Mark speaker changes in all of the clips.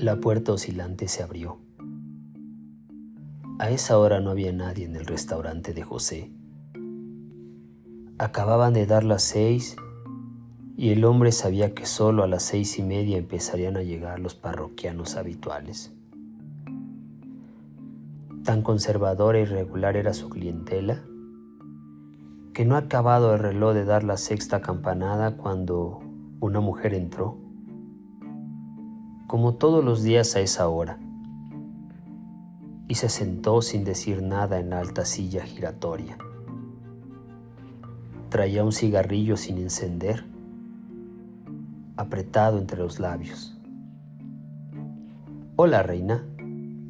Speaker 1: La puerta oscilante se abrió. A esa hora no había nadie en el restaurante de José. Acababan de dar las seis y el hombre sabía que solo a las seis y media empezarían a llegar los parroquianos habituales. Tan conservadora y regular era su clientela que no ha acabado el reloj de dar la sexta campanada cuando una mujer entró como todos los días a esa hora, y se sentó sin decir nada en la alta silla giratoria. Traía un cigarrillo sin encender, apretado entre los labios. Hola, reina,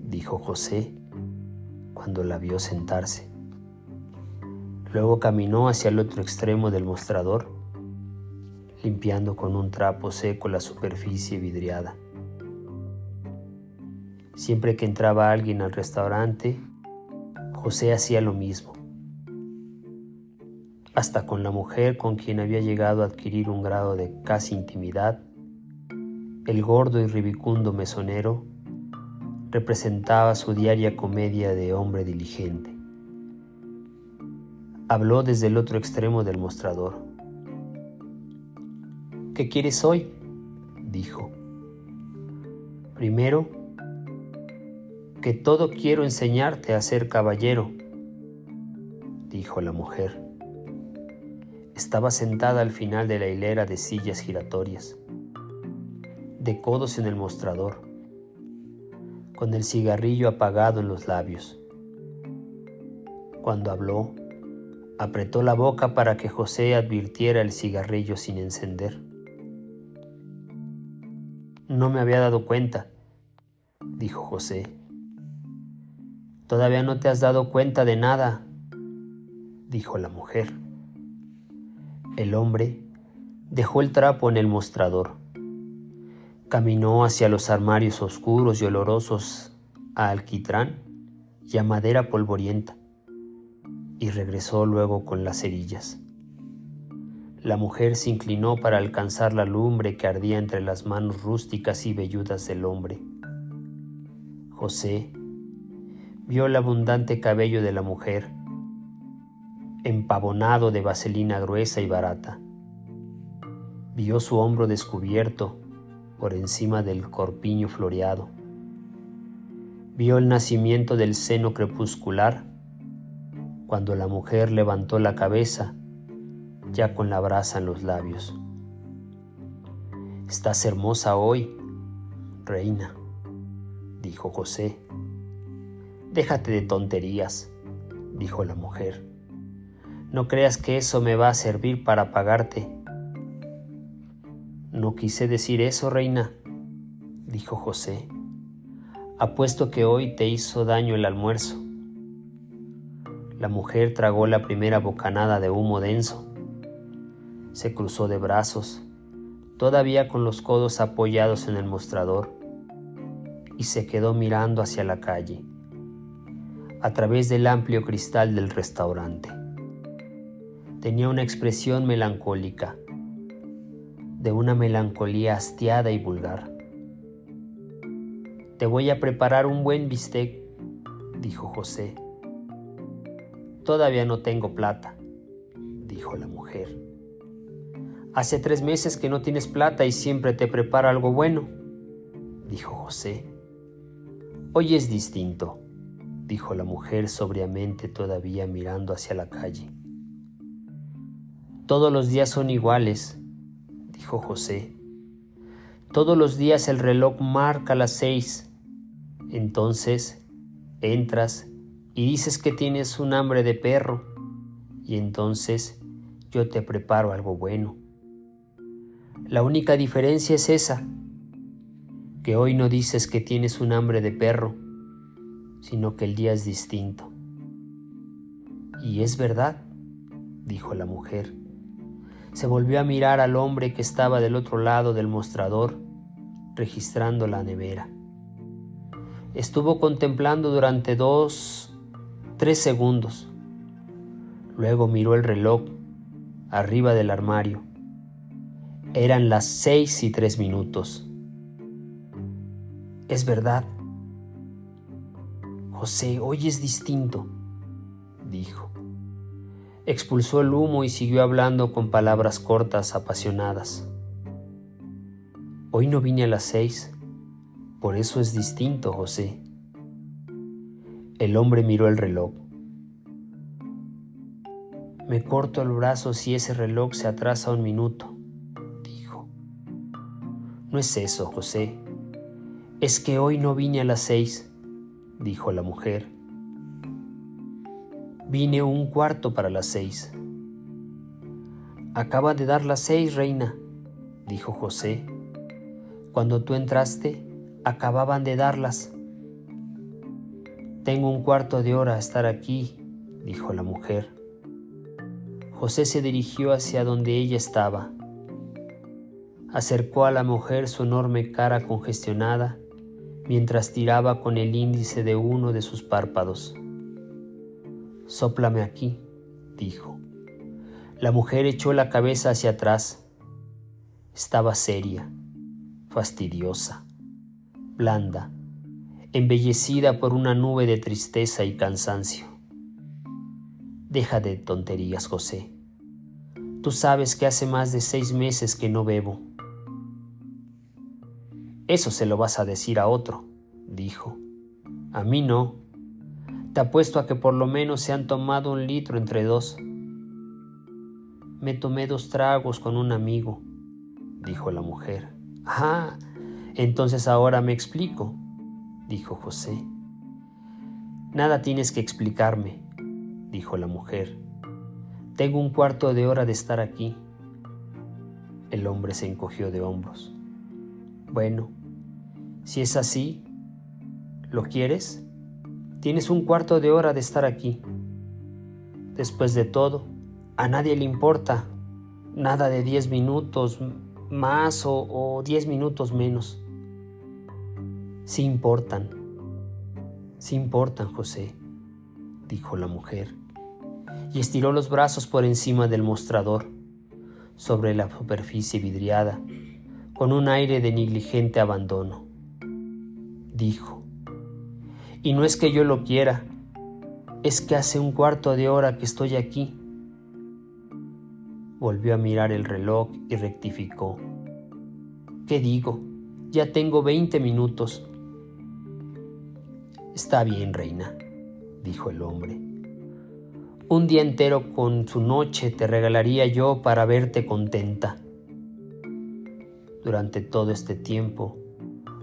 Speaker 1: dijo José cuando la vio sentarse. Luego caminó hacia el otro extremo del mostrador, limpiando con un trapo seco la superficie vidriada. Siempre que entraba alguien al restaurante, José hacía lo mismo. Hasta con la mujer con quien había llegado a adquirir un grado de casi intimidad, el gordo y ribicundo mesonero representaba su diaria comedia de hombre diligente. Habló desde el otro extremo del mostrador. ¿Qué quieres hoy? dijo. Primero, que todo quiero enseñarte a ser caballero, dijo la mujer. Estaba sentada al final de la hilera de sillas giratorias, de codos en el mostrador, con el cigarrillo apagado en los labios. Cuando habló, apretó la boca para que José advirtiera el cigarrillo sin encender. No me había dado cuenta, dijo José. Todavía no te has dado cuenta de nada, dijo la mujer. El hombre dejó el trapo en el mostrador. Caminó hacia los armarios oscuros y olorosos a alquitrán y a madera polvorienta y regresó luego con las cerillas. La mujer se inclinó para alcanzar la lumbre que ardía entre las manos rústicas y velludas del hombre. José vio el abundante cabello de la mujer, empavonado de vaselina gruesa y barata. Vio su hombro descubierto por encima del corpiño floreado. Vio el nacimiento del seno crepuscular cuando la mujer levantó la cabeza ya con la brasa en los labios. Estás hermosa hoy, reina, dijo José Déjate de tonterías, dijo la mujer. No creas que eso me va a servir para pagarte. No quise decir eso, reina, dijo José. Apuesto que hoy te hizo daño el almuerzo. La mujer tragó la primera bocanada de humo denso. Se cruzó de brazos, todavía con los codos apoyados en el mostrador, y se quedó mirando hacia la calle a través del amplio cristal del restaurante. Tenía una expresión melancólica, de una melancolía hastiada y vulgar. Te voy a preparar un buen bistec, dijo José. Todavía no tengo plata, dijo la mujer. Hace tres meses que no tienes plata y siempre te prepara algo bueno, dijo José. Hoy es distinto dijo la mujer sobriamente todavía mirando hacia la calle. Todos los días son iguales, dijo José. Todos los días el reloj marca las seis. Entonces entras y dices que tienes un hambre de perro y entonces yo te preparo algo bueno. La única diferencia es esa, que hoy no dices que tienes un hambre de perro, sino que el día es distinto. Y es verdad, dijo la mujer. Se volvió a mirar al hombre que estaba del otro lado del mostrador, registrando la nevera. Estuvo contemplando durante dos, tres segundos. Luego miró el reloj arriba del armario. Eran las seis y tres minutos. Es verdad. José, hoy es distinto, dijo. Expulsó el humo y siguió hablando con palabras cortas, apasionadas. Hoy no vine a las seis, por eso es distinto, José. El hombre miró el reloj. Me corto el brazo si ese reloj se atrasa un minuto, dijo. No es eso, José. Es que hoy no vine a las seis, dijo la mujer. Vine un cuarto para las seis. Acaba de dar las seis, reina, dijo José. Cuando tú entraste, acababan de darlas. Tengo un cuarto de hora a estar aquí, dijo la mujer. José se dirigió hacia donde ella estaba. Acercó a la mujer su enorme cara congestionada mientras tiraba con el índice de uno de sus párpados. Sóplame aquí, dijo. La mujer echó la cabeza hacia atrás. Estaba seria, fastidiosa, blanda, embellecida por una nube de tristeza y cansancio. Deja de tonterías, José. Tú sabes que hace más de seis meses que no bebo. Eso se lo vas a decir a otro, dijo. A mí no. Te apuesto a que por lo menos se han tomado un litro entre dos. Me tomé dos tragos con un amigo, dijo la mujer. Ah, entonces ahora me explico, dijo José. Nada tienes que explicarme dijo la mujer. Tengo un cuarto de hora de estar aquí. El hombre se encogió de hombros. Bueno, si es así, ¿lo quieres? Tienes un cuarto de hora de estar aquí. Después de todo, a nadie le importa nada de diez minutos más o, o diez minutos menos. Sí importan, sí importan, José, dijo la mujer y estiró los brazos por encima del mostrador, sobre la superficie vidriada, con un aire de negligente abandono. Dijo, y no es que yo lo quiera, es que hace un cuarto de hora que estoy aquí. Volvió a mirar el reloj y rectificó. ¿Qué digo? Ya tengo veinte minutos. Está bien, reina, dijo el hombre un día entero con su noche te regalaría yo para verte contenta. Durante todo este tiempo,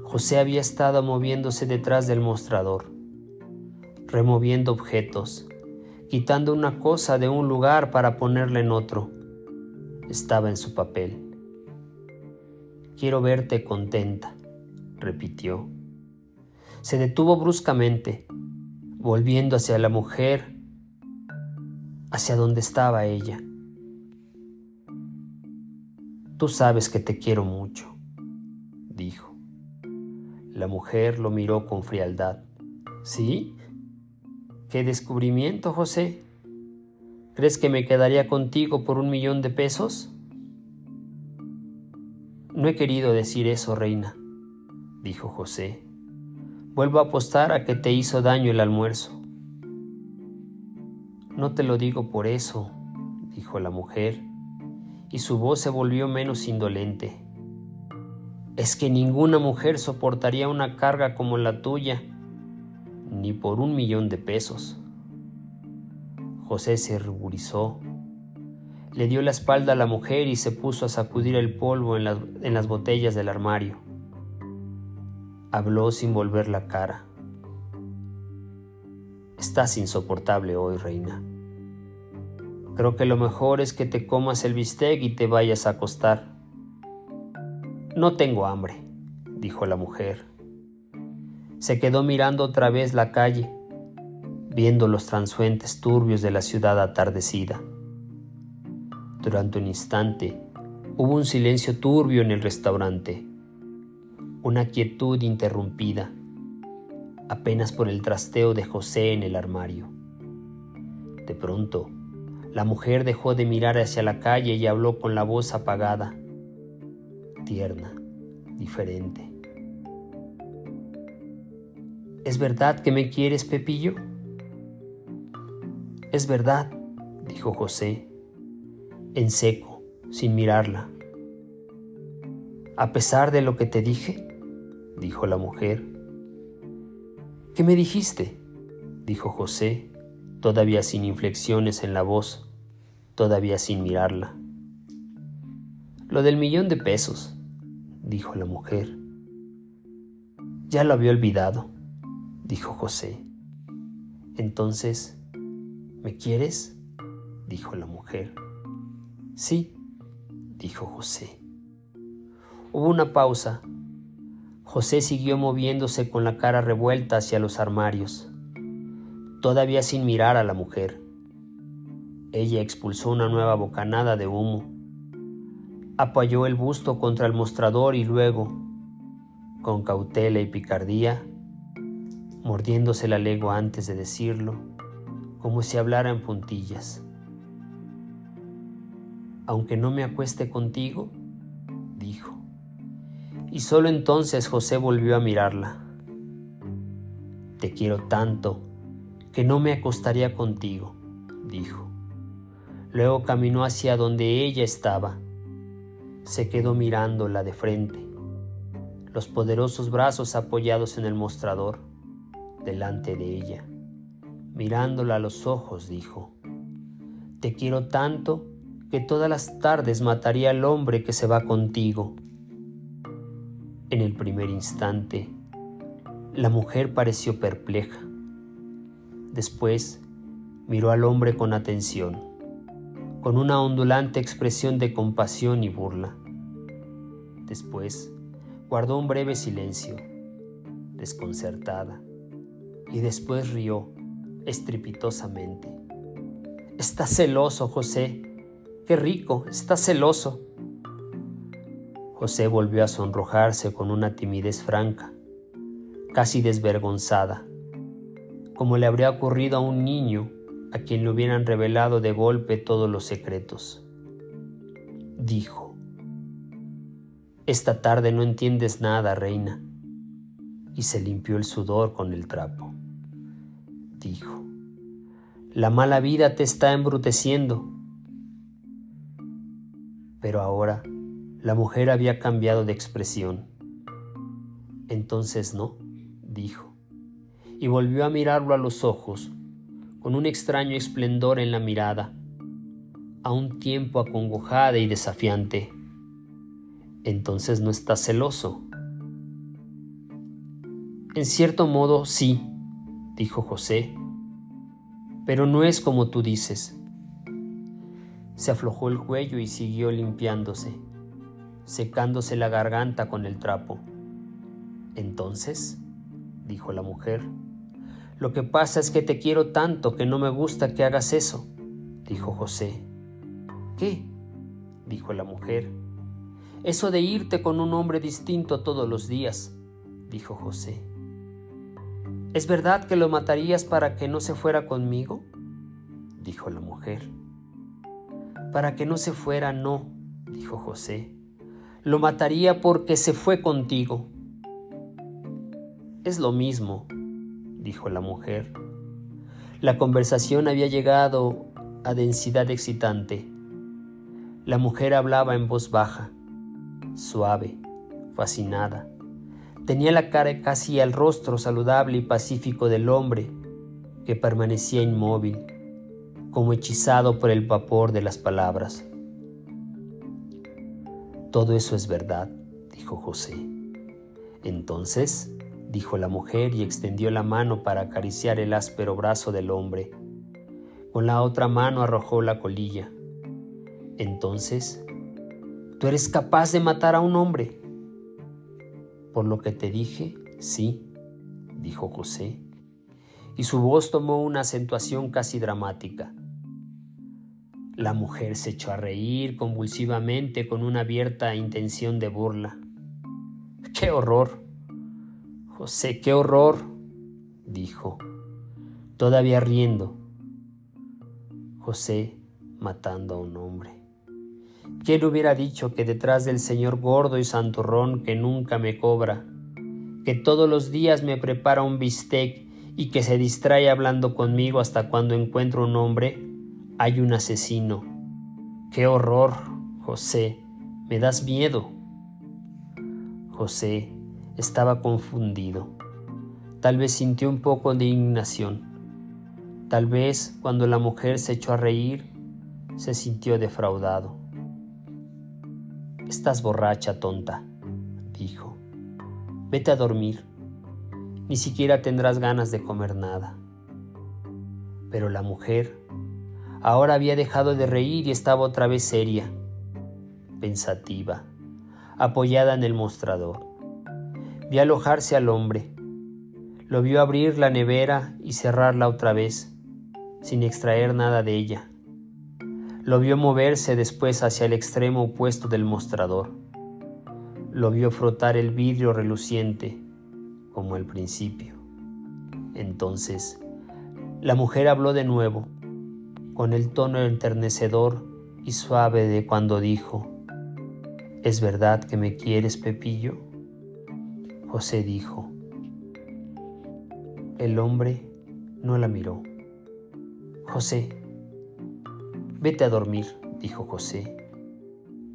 Speaker 1: José había estado moviéndose detrás del mostrador, removiendo objetos, quitando una cosa de un lugar para ponerla en otro. Estaba en su papel. Quiero verte contenta, repitió. Se detuvo bruscamente, volviendo hacia la mujer hacia donde estaba ella. Tú sabes que te quiero mucho, dijo. La mujer lo miró con frialdad. ¿Sí? ¿Qué descubrimiento, José? ¿Crees que me quedaría contigo por un millón de pesos? No he querido decir eso, reina, dijo José. Vuelvo a apostar a que te hizo daño el almuerzo. No te lo digo por eso, dijo la mujer, y su voz se volvió menos indolente. Es que ninguna mujer soportaría una carga como la tuya, ni por un millón de pesos. José se ruborizó, le dio la espalda a la mujer y se puso a sacudir el polvo en en las botellas del armario. Habló sin volver la cara. Estás insoportable hoy, reina. Creo que lo mejor es que te comas el bistec y te vayas a acostar. No tengo hambre, dijo la mujer. Se quedó mirando otra vez la calle, viendo los transuentes turbios de la ciudad atardecida. Durante un instante hubo un silencio turbio en el restaurante, una quietud interrumpida apenas por el trasteo de José en el armario. De pronto, la mujer dejó de mirar hacia la calle y habló con la voz apagada, tierna, diferente. ¿Es verdad que me quieres, Pepillo? Es verdad, dijo José, en seco, sin mirarla. A pesar de lo que te dije, dijo la mujer. ¿Qué me dijiste? dijo José, todavía sin inflexiones en la voz, todavía sin mirarla. Lo del millón de pesos, dijo la mujer. Ya lo había olvidado dijo José. Entonces, ¿me quieres? dijo la mujer. Sí, dijo José. Hubo una pausa. José siguió moviéndose con la cara revuelta hacia los armarios, todavía sin mirar a la mujer. Ella expulsó una nueva bocanada de humo. Apoyó el busto contra el mostrador y luego, con cautela y picardía, mordiéndose la lengua antes de decirlo, como si hablara en puntillas. Aunque no me acueste contigo, dijo. Y solo entonces José volvió a mirarla. Te quiero tanto que no me acostaría contigo, dijo. Luego caminó hacia donde ella estaba. Se quedó mirándola de frente, los poderosos brazos apoyados en el mostrador delante de ella. Mirándola a los ojos, dijo, Te quiero tanto que todas las tardes mataría al hombre que se va contigo. En el primer instante, la mujer pareció perpleja. Después miró al hombre con atención, con una ondulante expresión de compasión y burla. Después guardó un breve silencio, desconcertada y después rió estrepitosamente. Está celoso, José. Qué rico, está celoso. José volvió a sonrojarse con una timidez franca, casi desvergonzada, como le habría ocurrido a un niño a quien le hubieran revelado de golpe todos los secretos. Dijo, Esta tarde no entiendes nada, reina, y se limpió el sudor con el trapo dijo, la mala vida te está embruteciendo. Pero ahora la mujer había cambiado de expresión. Entonces no, dijo, y volvió a mirarlo a los ojos, con un extraño esplendor en la mirada, a un tiempo acongojada y desafiante. Entonces no está celoso. En cierto modo sí, dijo José, pero no es como tú dices. Se aflojó el cuello y siguió limpiándose, secándose la garganta con el trapo. Entonces, dijo la mujer, lo que pasa es que te quiero tanto que no me gusta que hagas eso, dijo José. ¿Qué? dijo la mujer. Eso de irte con un hombre distinto todos los días, dijo José. ¿Es verdad que lo matarías para que no se fuera conmigo? dijo la mujer. Para que no se fuera, no, dijo José. Lo mataría porque se fue contigo. Es lo mismo, dijo la mujer. La conversación había llegado a densidad excitante. La mujer hablaba en voz baja, suave, fascinada Tenía la cara casi al rostro saludable y pacífico del hombre, que permanecía inmóvil, como hechizado por el vapor de las palabras. Todo eso es verdad, dijo José. Entonces, dijo la mujer y extendió la mano para acariciar el áspero brazo del hombre. Con la otra mano arrojó la colilla. Entonces, tú eres capaz de matar a un hombre. Por lo que te dije, sí, dijo José, y su voz tomó una acentuación casi dramática. La mujer se echó a reír convulsivamente con una abierta intención de burla. ¡Qué horror! José, qué horror, dijo, todavía riendo. José matando a un hombre. ¿Quién hubiera dicho que detrás del señor gordo y santurrón que nunca me cobra, que todos los días me prepara un bistec y que se distrae hablando conmigo hasta cuando encuentro un hombre, hay un asesino. ¡Qué horror, José! Me das miedo. José estaba confundido. Tal vez sintió un poco de indignación. Tal vez cuando la mujer se echó a reír, se sintió defraudado. Estás borracha, tonta, dijo. Vete a dormir. Ni siquiera tendrás ganas de comer nada. Pero la mujer ahora había dejado de reír y estaba otra vez seria, pensativa, apoyada en el mostrador. Vi alojarse al hombre. Lo vio abrir la nevera y cerrarla otra vez, sin extraer nada de ella. Lo vio moverse después hacia el extremo opuesto del mostrador. Lo vio frotar el vidrio reluciente, como al principio. Entonces, la mujer habló de nuevo, con el tono enternecedor y suave de cuando dijo, ¿Es verdad que me quieres, Pepillo? José dijo. El hombre no la miró. José, vete a dormir, dijo José,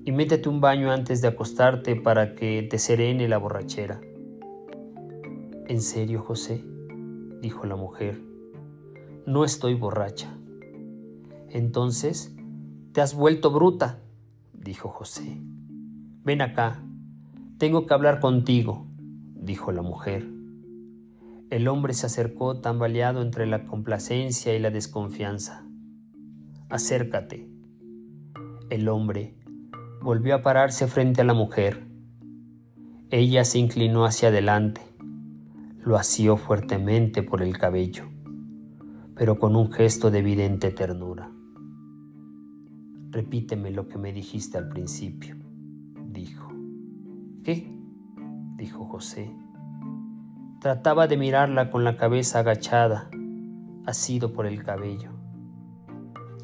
Speaker 1: y métete un baño antes de acostarte para que te serene la borrachera. ¿En serio, José? dijo la mujer. No estoy borracha. Entonces, te has vuelto bruta, dijo José. Ven acá, tengo que hablar contigo dijo la mujer. El hombre se acercó tambaleado entre la complacencia y la desconfianza. Acércate. El hombre volvió a pararse frente a la mujer. Ella se inclinó hacia adelante, lo asió fuertemente por el cabello, pero con un gesto de evidente ternura. Repíteme lo que me dijiste al principio, dijo. ¿Qué? Dijo José. Trataba de mirarla con la cabeza agachada, asido por el cabello.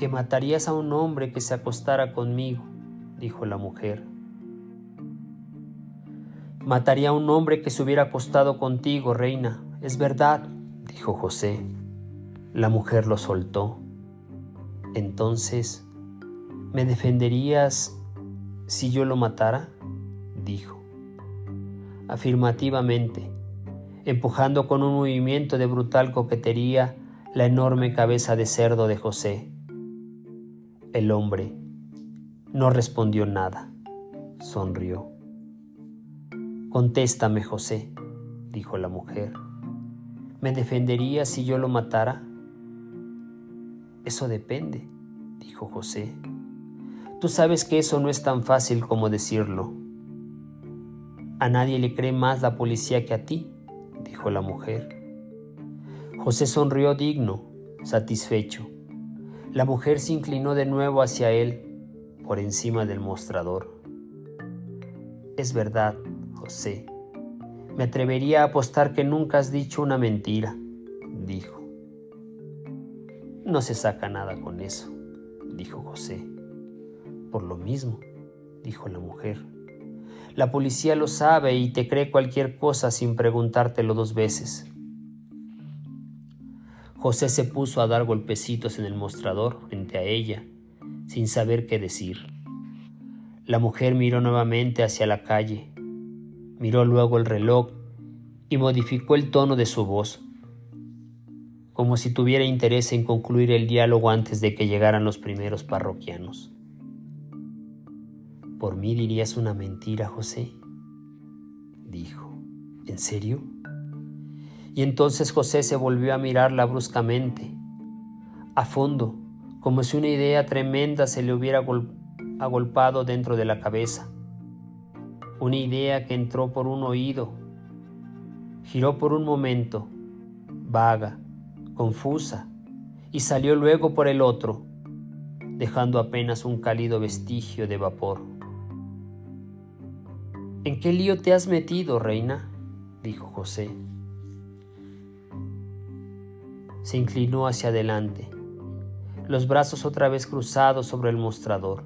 Speaker 1: Que matarías a un hombre que se acostara conmigo, dijo la mujer. Mataría a un hombre que se hubiera acostado contigo, reina. Es verdad, dijo José. La mujer lo soltó. Entonces, ¿me defenderías si yo lo matara? dijo afirmativamente, empujando con un movimiento de brutal coquetería la enorme cabeza de cerdo de José. El hombre no respondió nada, sonrió. Contéstame, José, dijo la mujer. ¿Me defendería si yo lo matara? Eso depende, dijo José. Tú sabes que eso no es tan fácil como decirlo. A nadie le cree más la policía que a ti, dijo la mujer. José sonrió digno, satisfecho. La mujer se inclinó de nuevo hacia él, por encima del mostrador. Es verdad, José. Me atrevería a apostar que nunca has dicho una mentira, dijo. No se saca nada con eso, dijo José. Por lo mismo, dijo la mujer. La policía lo sabe y te cree cualquier cosa sin preguntártelo dos veces. José se puso a dar golpecitos en el mostrador frente a ella, sin saber qué decir. La mujer miró nuevamente hacia la calle, miró luego el reloj y modificó el tono de su voz, como si tuviera interés en concluir el diálogo antes de que llegaran los primeros parroquianos. ¿Por mí dirías una mentira, José? Dijo, ¿en serio? Y entonces José se volvió a mirarla bruscamente, a fondo, como si una idea tremenda se le hubiera agolpado dentro de la cabeza. Una idea que entró por un oído, giró por un momento, vaga, confusa, y salió luego por el otro, dejando apenas un cálido vestigio de vapor. ¿En qué lío te has metido, reina? dijo José. Se inclinó hacia adelante, los brazos otra vez cruzados sobre el mostrador.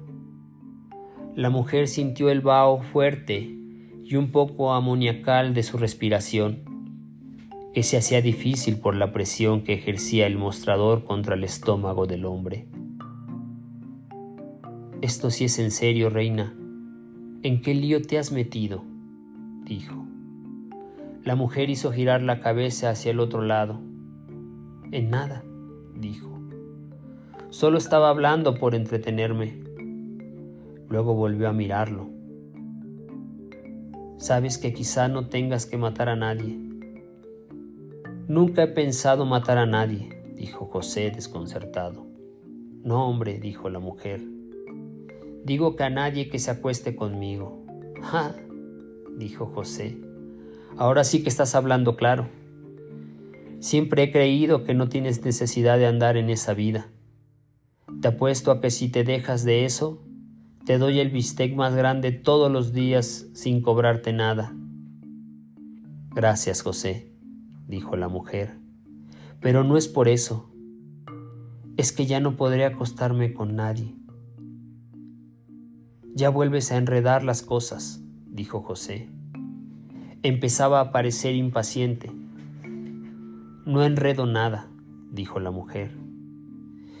Speaker 1: La mujer sintió el vaho fuerte y un poco amoniacal de su respiración, que se hacía difícil por la presión que ejercía el mostrador contra el estómago del hombre. Esto sí es en serio, reina. ¿En qué lío te has metido? dijo. La mujer hizo girar la cabeza hacia el otro lado. En nada, dijo. Solo estaba hablando por entretenerme. Luego volvió a mirarlo. Sabes que quizá no tengas que matar a nadie. Nunca he pensado matar a nadie, dijo José desconcertado. No, hombre, dijo la mujer. Digo que a nadie que se acueste conmigo. ¡Ja! dijo José. Ahora sí que estás hablando claro. Siempre he creído que no tienes necesidad de andar en esa vida. Te apuesto a que si te dejas de eso, te doy el bistec más grande todos los días sin cobrarte nada. Gracias, José, dijo la mujer. Pero no es por eso. Es que ya no podré acostarme con nadie. Ya vuelves a enredar las cosas, dijo José. Empezaba a parecer impaciente. No enredo nada, dijo la mujer.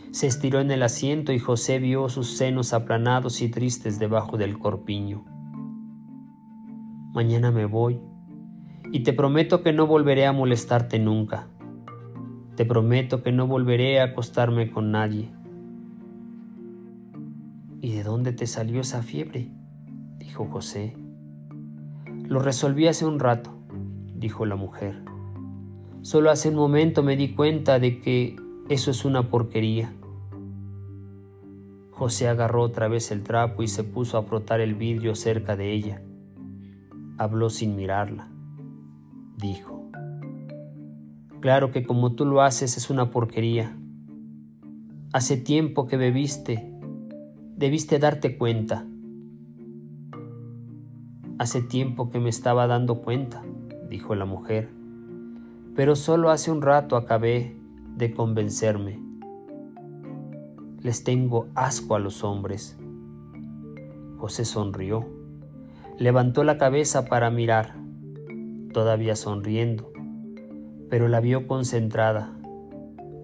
Speaker 1: Se estiró en el asiento y José vio sus senos aplanados y tristes debajo del corpiño. Mañana me voy y te prometo que no volveré a molestarte nunca. Te prometo que no volveré a acostarme con nadie. ¿Y de dónde te salió esa fiebre? dijo José. Lo resolví hace un rato, dijo la mujer. Solo hace un momento me di cuenta de que eso es una porquería. José agarró otra vez el trapo y se puso a frotar el vidrio cerca de ella. Habló sin mirarla. Dijo, Claro que como tú lo haces es una porquería. Hace tiempo que bebiste. Debiste darte cuenta. Hace tiempo que me estaba dando cuenta, dijo la mujer, pero solo hace un rato acabé de convencerme. Les tengo asco a los hombres. José sonrió. Levantó la cabeza para mirar, todavía sonriendo, pero la vio concentrada,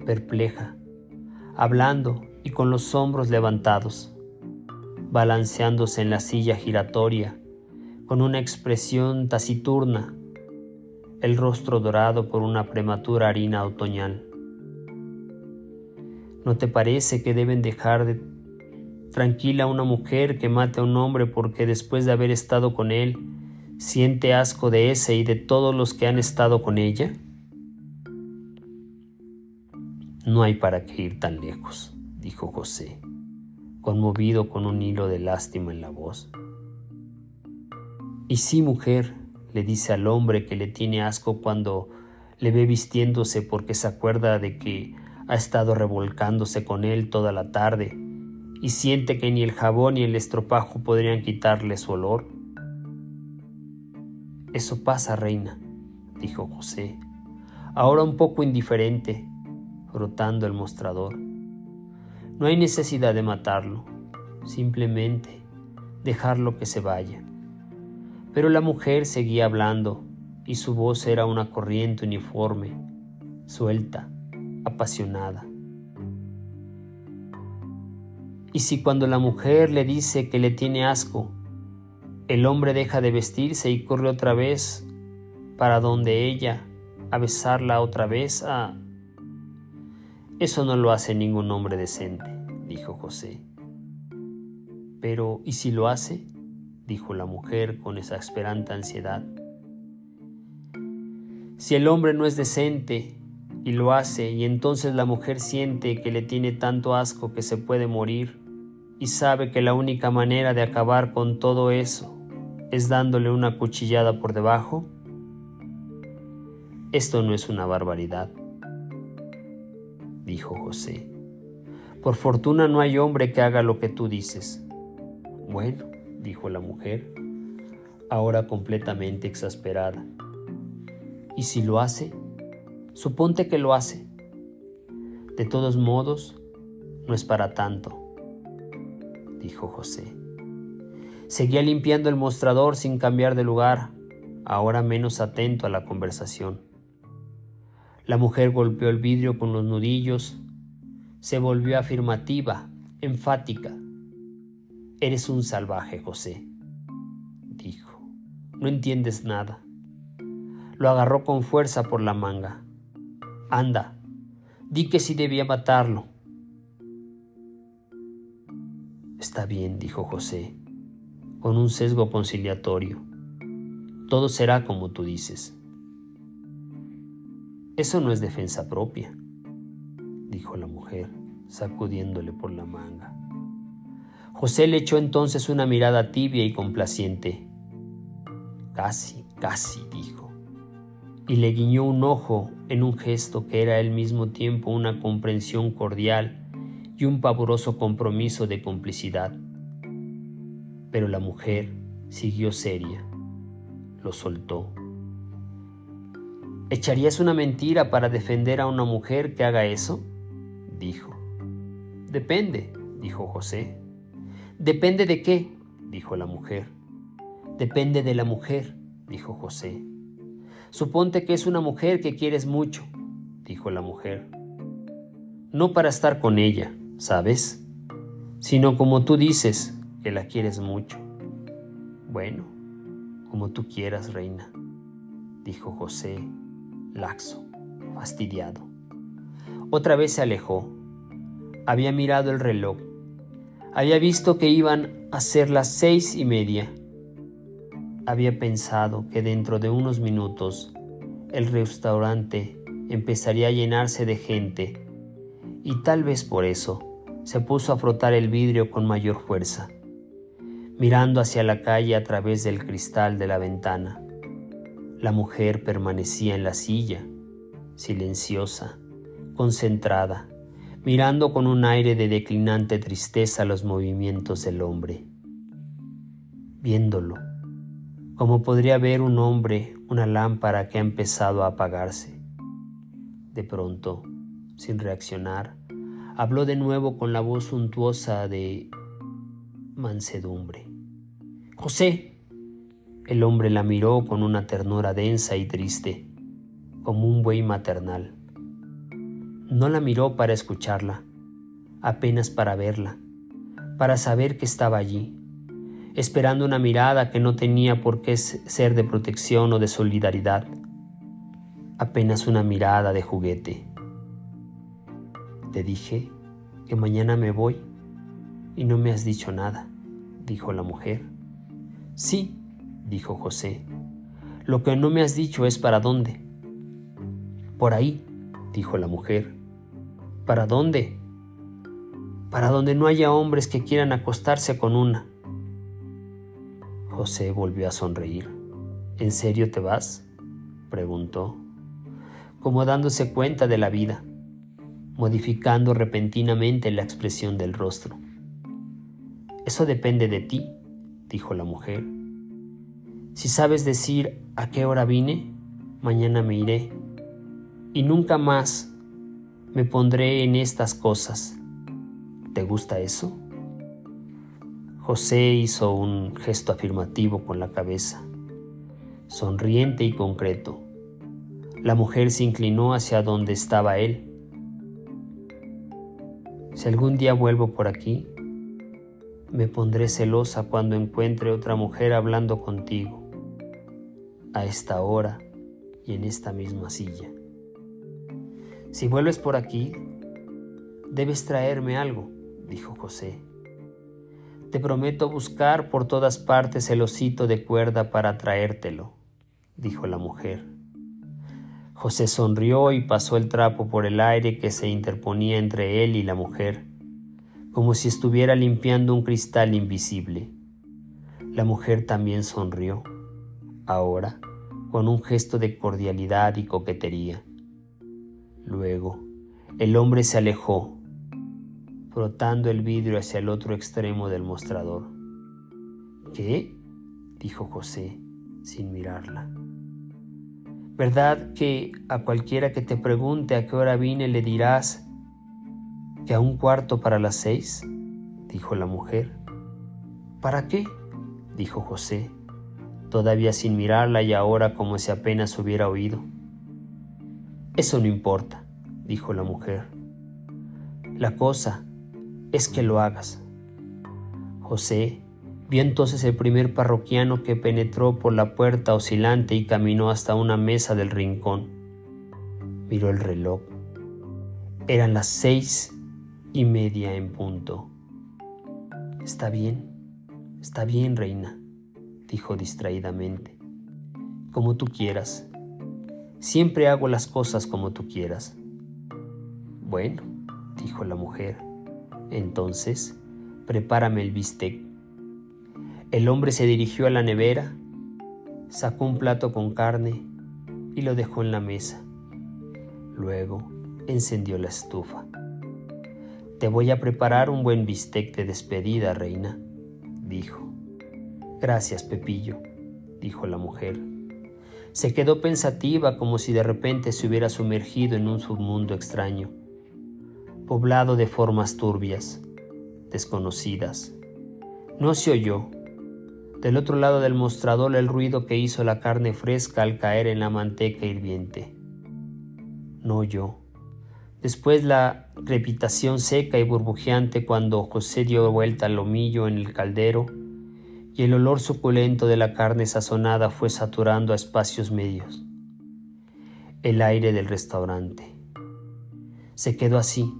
Speaker 1: perpleja, hablando y con los hombros levantados, balanceándose en la silla giratoria, con una expresión taciturna, el rostro dorado por una prematura harina otoñal. ¿No te parece que deben dejar de tranquila a una mujer que mate a un hombre porque después de haber estado con él siente asco de ese y de todos los que han estado con ella? No hay para qué ir tan lejos, dijo José, conmovido con un hilo de lástima en la voz. Y sí, mujer, le dice al hombre que le tiene asco cuando le ve vistiéndose porque se acuerda de que ha estado revolcándose con él toda la tarde y siente que ni el jabón ni el estropajo podrían quitarle su olor. Eso pasa, reina, dijo José, ahora un poco indiferente, frotando el mostrador. No hay necesidad de matarlo, simplemente dejarlo que se vaya. Pero la mujer seguía hablando y su voz era una corriente uniforme, suelta, apasionada. Y si cuando la mujer le dice que le tiene asco, el hombre deja de vestirse y corre otra vez para donde ella, a besarla otra vez, a... Eso no lo hace ningún hombre decente, dijo José. Pero, ¿y si lo hace? dijo la mujer con exasperante ansiedad. Si el hombre no es decente, y lo hace y entonces la mujer siente que le tiene tanto asco que se puede morir y sabe que la única manera de acabar con todo eso es dándole una cuchillada por debajo? Esto no es una barbaridad, dijo José. Por fortuna no hay hombre que haga lo que tú dices. Bueno, dijo la mujer, ahora completamente exasperada. ¿Y si lo hace? Suponte que lo hace. De todos modos, no es para tanto, dijo José. Seguía limpiando el mostrador sin cambiar de lugar, ahora menos atento a la conversación. La mujer golpeó el vidrio con los nudillos, se volvió afirmativa, enfática. Eres un salvaje, José, dijo. No entiendes nada. Lo agarró con fuerza por la manga. Anda, di que sí debía matarlo. Está bien, dijo José, con un sesgo conciliatorio. Todo será como tú dices. Eso no es defensa propia, dijo la mujer, sacudiéndole por la manga. José le echó entonces una mirada tibia y complaciente. Casi, casi, dijo, y le guiñó un ojo en un gesto que era al mismo tiempo una comprensión cordial y un pavoroso compromiso de complicidad. Pero la mujer siguió seria, lo soltó ¿Echarías una mentira para defender a una mujer que haga eso? dijo. Depende, dijo José. ¿Depende de qué? dijo la mujer. Depende de la mujer, dijo José. Suponte que es una mujer que quieres mucho, dijo la mujer. No para estar con ella, ¿sabes? Sino como tú dices, que la quieres mucho. Bueno, como tú quieras, reina, dijo José laxo, fastidiado. Otra vez se alejó. Había mirado el reloj. Había visto que iban a ser las seis y media. Había pensado que dentro de unos minutos el restaurante empezaría a llenarse de gente y tal vez por eso se puso a frotar el vidrio con mayor fuerza, mirando hacia la calle a través del cristal de la ventana. La mujer permanecía en la silla, silenciosa, concentrada, mirando con un aire de declinante tristeza los movimientos del hombre. Viéndolo, como podría ver un hombre una lámpara que ha empezado a apagarse. De pronto, sin reaccionar, habló de nuevo con la voz suntuosa de mansedumbre. José, el hombre la miró con una ternura densa y triste, como un buey maternal. No la miró para escucharla, apenas para verla, para saber que estaba allí, esperando una mirada que no tenía por qué ser de protección o de solidaridad, apenas una mirada de juguete. Te dije que mañana me voy y no me has dicho nada, dijo la mujer. Sí, dijo José. Lo que no me has dicho es para dónde. Por ahí, dijo la mujer. ¿Para dónde? Para donde no haya hombres que quieran acostarse con una. José volvió a sonreír. ¿En serio te vas? preguntó, como dándose cuenta de la vida, modificando repentinamente la expresión del rostro. Eso depende de ti, dijo la mujer. Si sabes decir a qué hora vine, mañana me iré. Y nunca más me pondré en estas cosas. ¿Te gusta eso? José hizo un gesto afirmativo con la cabeza, sonriente y concreto. La mujer se inclinó hacia donde estaba él. Si algún día vuelvo por aquí, me pondré celosa cuando encuentre otra mujer hablando contigo, a esta hora y en esta misma silla. Si vuelves por aquí, debes traerme algo, dijo José. Te prometo buscar por todas partes el osito de cuerda para traértelo, dijo la mujer. José sonrió y pasó el trapo por el aire que se interponía entre él y la mujer como si estuviera limpiando un cristal invisible. La mujer también sonrió, ahora con un gesto de cordialidad y coquetería. Luego, el hombre se alejó, frotando el vidrio hacia el otro extremo del mostrador. ¿Qué? dijo José, sin mirarla. ¿Verdad que a cualquiera que te pregunte a qué hora vine le dirás a un cuarto para las seis? dijo la mujer. ¿Para qué? dijo José, todavía sin mirarla y ahora como si apenas hubiera oído. Eso no importa, dijo la mujer. La cosa es que lo hagas. José vio entonces el primer parroquiano que penetró por la puerta oscilante y caminó hasta una mesa del rincón. Miró el reloj. Eran las seis y media en punto. Está bien, está bien, reina, dijo distraídamente. Como tú quieras. Siempre hago las cosas como tú quieras. Bueno, dijo la mujer. Entonces, prepárame el bistec. El hombre se dirigió a la nevera, sacó un plato con carne y lo dejó en la mesa. Luego encendió la estufa. Te voy a preparar un buen bistec de despedida, reina, dijo. Gracias, Pepillo, dijo la mujer. Se quedó pensativa como si de repente se hubiera sumergido en un submundo extraño, poblado de formas turbias, desconocidas. No se oyó. Del otro lado del mostrador el ruido que hizo la carne fresca al caer en la manteca hirviente. No oyó. Después la crepitación seca y burbujeante cuando José dio vuelta al lomillo en el caldero y el olor suculento de la carne sazonada fue saturando a espacios medios. El aire del restaurante. Se quedó así,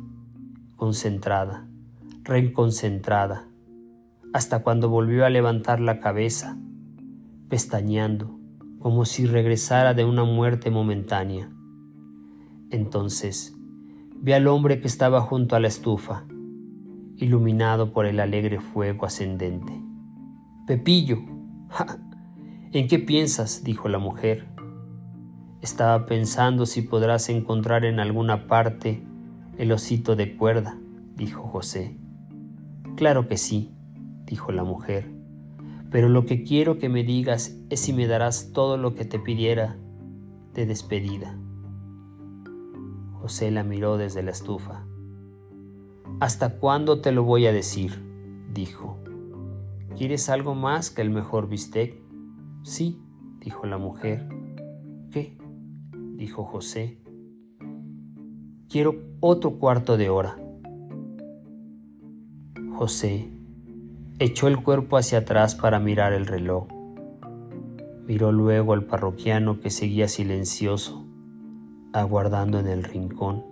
Speaker 1: concentrada, reconcentrada, hasta cuando volvió a levantar la cabeza, pestañeando, como si regresara de una muerte momentánea. Entonces, Vi al hombre que estaba junto a la estufa, iluminado por el alegre fuego ascendente. Pepillo. ¿En qué piensas? dijo la mujer. Estaba pensando si podrás encontrar en alguna parte el osito de cuerda, dijo José. Claro que sí, dijo la mujer, pero lo que quiero que me digas es si me darás todo lo que te pidiera de despedida. José la miró desde la estufa. ¿Hasta cuándo te lo voy a decir? dijo. ¿Quieres algo más que el mejor bistec? Sí, dijo la mujer. ¿Qué? dijo José. Quiero otro cuarto de hora. José echó el cuerpo hacia atrás para mirar el reloj. Miró luego al parroquiano que seguía silencioso aguardando en el rincón,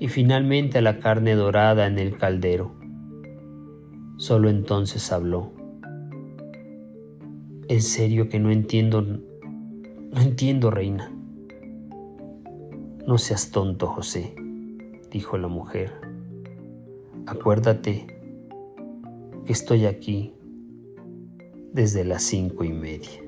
Speaker 1: y finalmente a la carne dorada en el caldero. Solo entonces habló. En serio que no entiendo, no entiendo, reina. No seas tonto, José, dijo la mujer. Acuérdate que estoy aquí desde las cinco y media.